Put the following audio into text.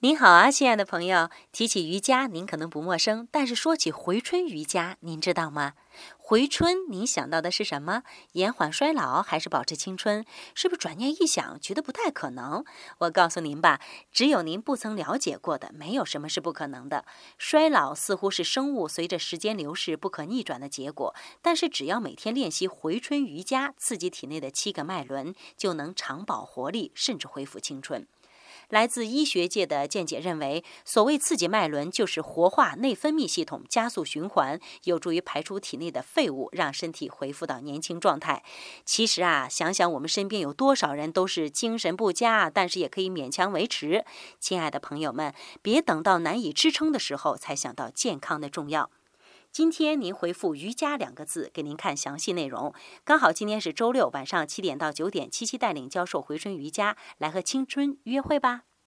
您好啊，亲爱的朋友。提起瑜伽，您可能不陌生，但是说起回春瑜伽，您知道吗？回春，您想到的是什么？延缓衰老还是保持青春？是不是转念一想，觉得不太可能？我告诉您吧，只有您不曾了解过的，没有什么是不可能的。衰老似乎是生物随着时间流逝不可逆转的结果，但是只要每天练习回春瑜伽，刺激体内的七个脉轮，就能长保活力，甚至恢复青春。来自医学界的见解认为，所谓刺激脉轮，就是活化内分泌系统，加速循环，有助于排出体内的废物，让身体恢复到年轻状态。其实啊，想想我们身边有多少人都是精神不佳，但是也可以勉强维持。亲爱的朋友们，别等到难以支撑的时候才想到健康的重要。今天您回复“瑜伽”两个字，给您看详细内容。刚好今天是周六晚上七点到九点，七七带领教授回春瑜伽，来和青春约会吧。